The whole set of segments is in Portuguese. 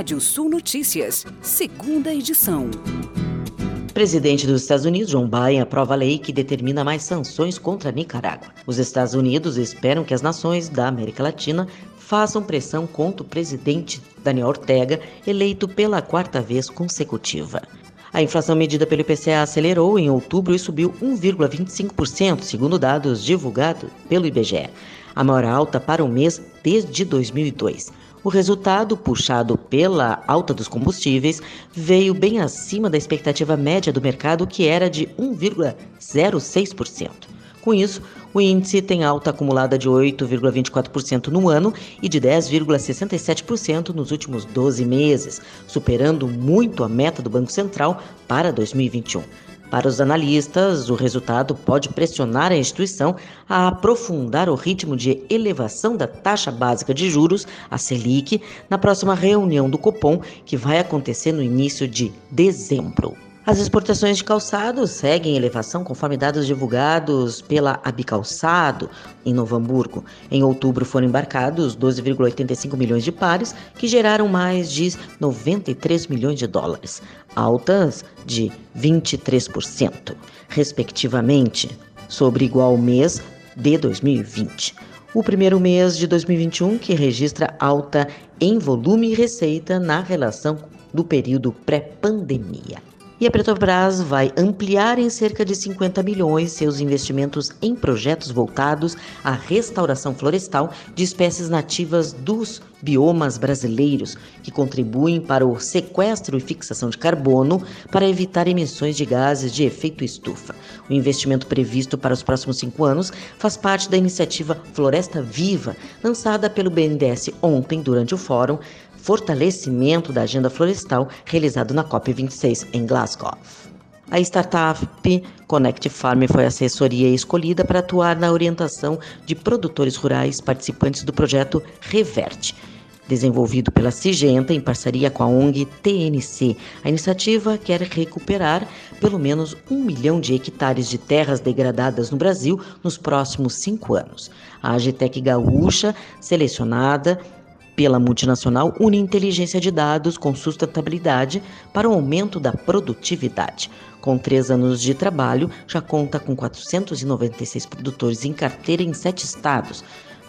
Rádio Sul Notícias, segunda edição. Presidente dos Estados Unidos, John Biden, aprova a lei que determina mais sanções contra Nicarágua. Os Estados Unidos esperam que as nações da América Latina façam pressão contra o presidente Daniel Ortega, eleito pela quarta vez consecutiva. A inflação medida pelo IPCA acelerou em outubro e subiu 1,25%, segundo dados divulgados pelo IBGE, a maior alta para o mês desde 2002. O resultado, puxado pela alta dos combustíveis, veio bem acima da expectativa média do mercado, que era de 1,06%. Com isso, o índice tem alta acumulada de 8,24% no ano e de 10,67% nos últimos 12 meses, superando muito a meta do Banco Central para 2021. Para os analistas, o resultado pode pressionar a instituição a aprofundar o ritmo de elevação da taxa básica de juros, a Selic, na próxima reunião do Copom, que vai acontecer no início de dezembro. As exportações de calçados seguem elevação conforme dados divulgados pela Abicalçado em Novo Hamburgo. Em outubro foram embarcados 12,85 milhões de pares, que geraram mais de 93 milhões de dólares, altas de 23%, respectivamente, sobre igual mês de 2020. O primeiro mês de 2021 que registra alta em volume e receita na relação do período pré-pandemia. E a Petrobras vai ampliar em cerca de 50 milhões seus investimentos em projetos voltados à restauração florestal de espécies nativas dos biomas brasileiros, que contribuem para o sequestro e fixação de carbono para evitar emissões de gases de efeito estufa. O investimento previsto para os próximos cinco anos faz parte da iniciativa Floresta Viva, lançada pelo BNDES ontem durante o fórum fortalecimento da agenda florestal realizado na COP26 em Glasgow. A startup Connect Farm foi a assessoria escolhida para atuar na orientação de produtores rurais participantes do projeto Reverte, desenvolvido pela Sigenta em parceria com a ONG TNC. A iniciativa quer recuperar pelo menos um milhão de hectares de terras degradadas no Brasil nos próximos cinco anos. A Agitec Gaúcha, selecionada pela multinacional une inteligência de dados com sustentabilidade para o aumento da produtividade. Com três anos de trabalho, já conta com 496 produtores em carteira em sete estados.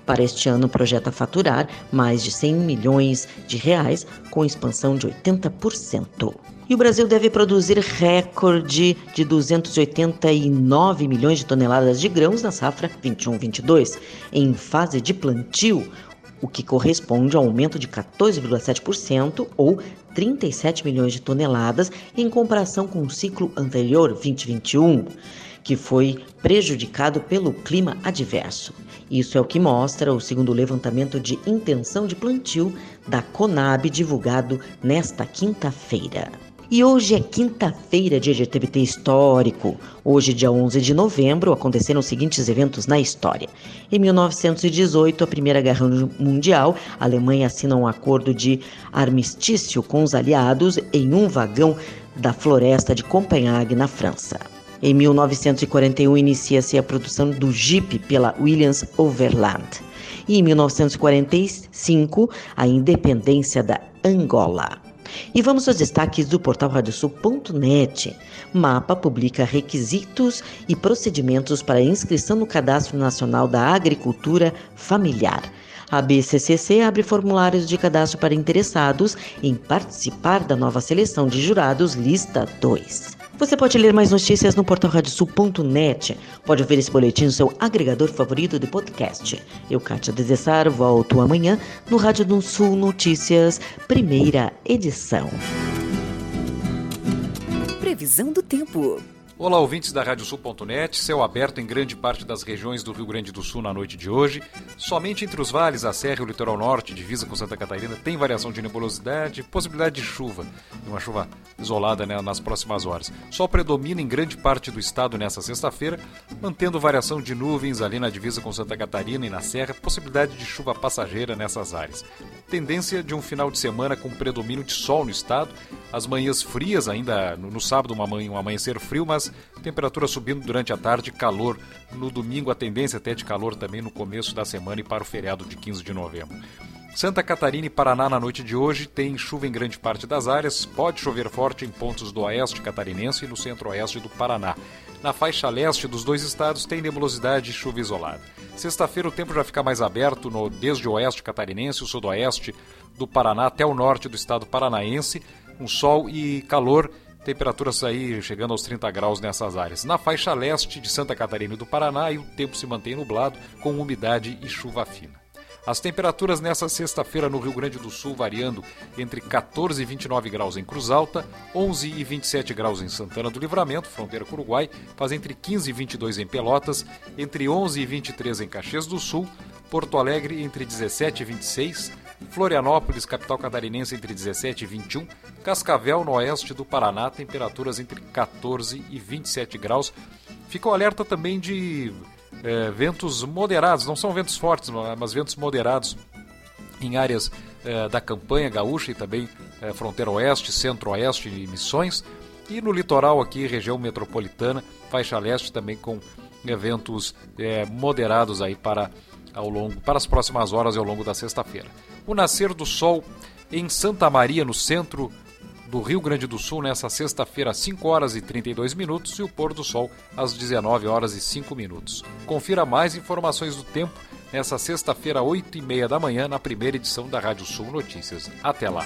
Para este ano, projeta faturar mais de 100 milhões de reais, com expansão de 80%. E o Brasil deve produzir recorde de 289 milhões de toneladas de grãos na safra 21-22, em fase de plantio, o que corresponde a um aumento de 14,7% ou 37 milhões de toneladas em comparação com o ciclo anterior 2021, que foi prejudicado pelo clima adverso. Isso é o que mostra o segundo levantamento de intenção de plantio da Conab divulgado nesta quinta-feira. E hoje é quinta-feira, dia de TBT histórico. Hoje, dia 11 de novembro, aconteceram os seguintes eventos na história. Em 1918, a Primeira Guerra Mundial, a Alemanha assina um acordo de armistício com os aliados em um vagão da floresta de Copenhague, na França. Em 1941, inicia-se a produção do Jeep pela Williams Overland. E em 1945, a independência da Angola. E vamos aos destaques do portal radiosul.net. Mapa publica requisitos e procedimentos para inscrição no Cadastro Nacional da Agricultura Familiar. A BCCC abre formulários de cadastro para interessados em participar da nova seleção de jurados Lista 2. Você pode ler mais notícias no portal radiosul.net. Pode ouvir esse boletim no seu agregador favorito de podcast. Eu, Kátia Desessar, volto amanhã no Rádio do Sul Notícias, primeira edição. Previsão do tempo. Olá, ouvintes da Radiosul.net, céu aberto em grande parte das regiões do Rio Grande do Sul na noite de hoje. Somente entre os vales, a Serra e o litoral norte, divisa com Santa Catarina, tem variação de nebulosidade, possibilidade de chuva, uma chuva isolada né, nas próximas horas. Sol predomina em grande parte do estado nesta sexta-feira, mantendo variação de nuvens ali na divisa com Santa Catarina e na Serra, possibilidade de chuva passageira nessas áreas. Tendência de um final de semana com predomínio de sol no estado, as manhãs frias ainda no, no sábado, uma manhã, um amanhecer frio, mas temperatura subindo durante a tarde, calor. No domingo, a tendência até de calor também no começo da semana e para o feriado de 15 de novembro. Santa Catarina e Paraná na noite de hoje tem chuva em grande parte das áreas, pode chover forte em pontos do oeste catarinense e no centro-oeste do Paraná. Na faixa leste dos dois estados tem nebulosidade e chuva isolada. Sexta-feira o tempo já fica mais aberto no desde o oeste catarinense, o sudoeste do Paraná até o norte do estado paranaense, com sol e calor temperaturas aí chegando aos 30 graus nessas áreas. Na faixa leste de Santa Catarina e do Paraná, o tempo se mantém nublado, com umidade e chuva fina. As temperaturas nessa sexta-feira no Rio Grande do Sul variando entre 14 e 29 graus em Cruz Alta, 11 e 27 graus em Santana do Livramento, fronteira com o Uruguai, faz entre 15 e 22 em Pelotas, entre 11 e 23 em Caxias do Sul, Porto Alegre entre 17 e 26, Florianópolis, capital catarinense, entre 17 e 21, Cascavel, no oeste do Paraná, temperaturas entre 14 e 27 graus. Fica o alerta também de é, ventos moderados, não são ventos fortes, mas ventos moderados em áreas é, da campanha gaúcha e também é, fronteira oeste, centro-oeste e missões. E no litoral aqui, região metropolitana, faixa leste também com eventos é, moderados aí para ao longo para as próximas horas e ao longo da sexta-feira. O nascer do sol em Santa Maria, no centro do Rio Grande do Sul nessa sexta-feira às 5 horas e 32 minutos e o pôr do sol às 19 horas e 5 minutos. Confira mais informações do tempo nessa sexta-feira, 8 e meia da manhã, na primeira edição da Rádio Sul Notícias. Até lá!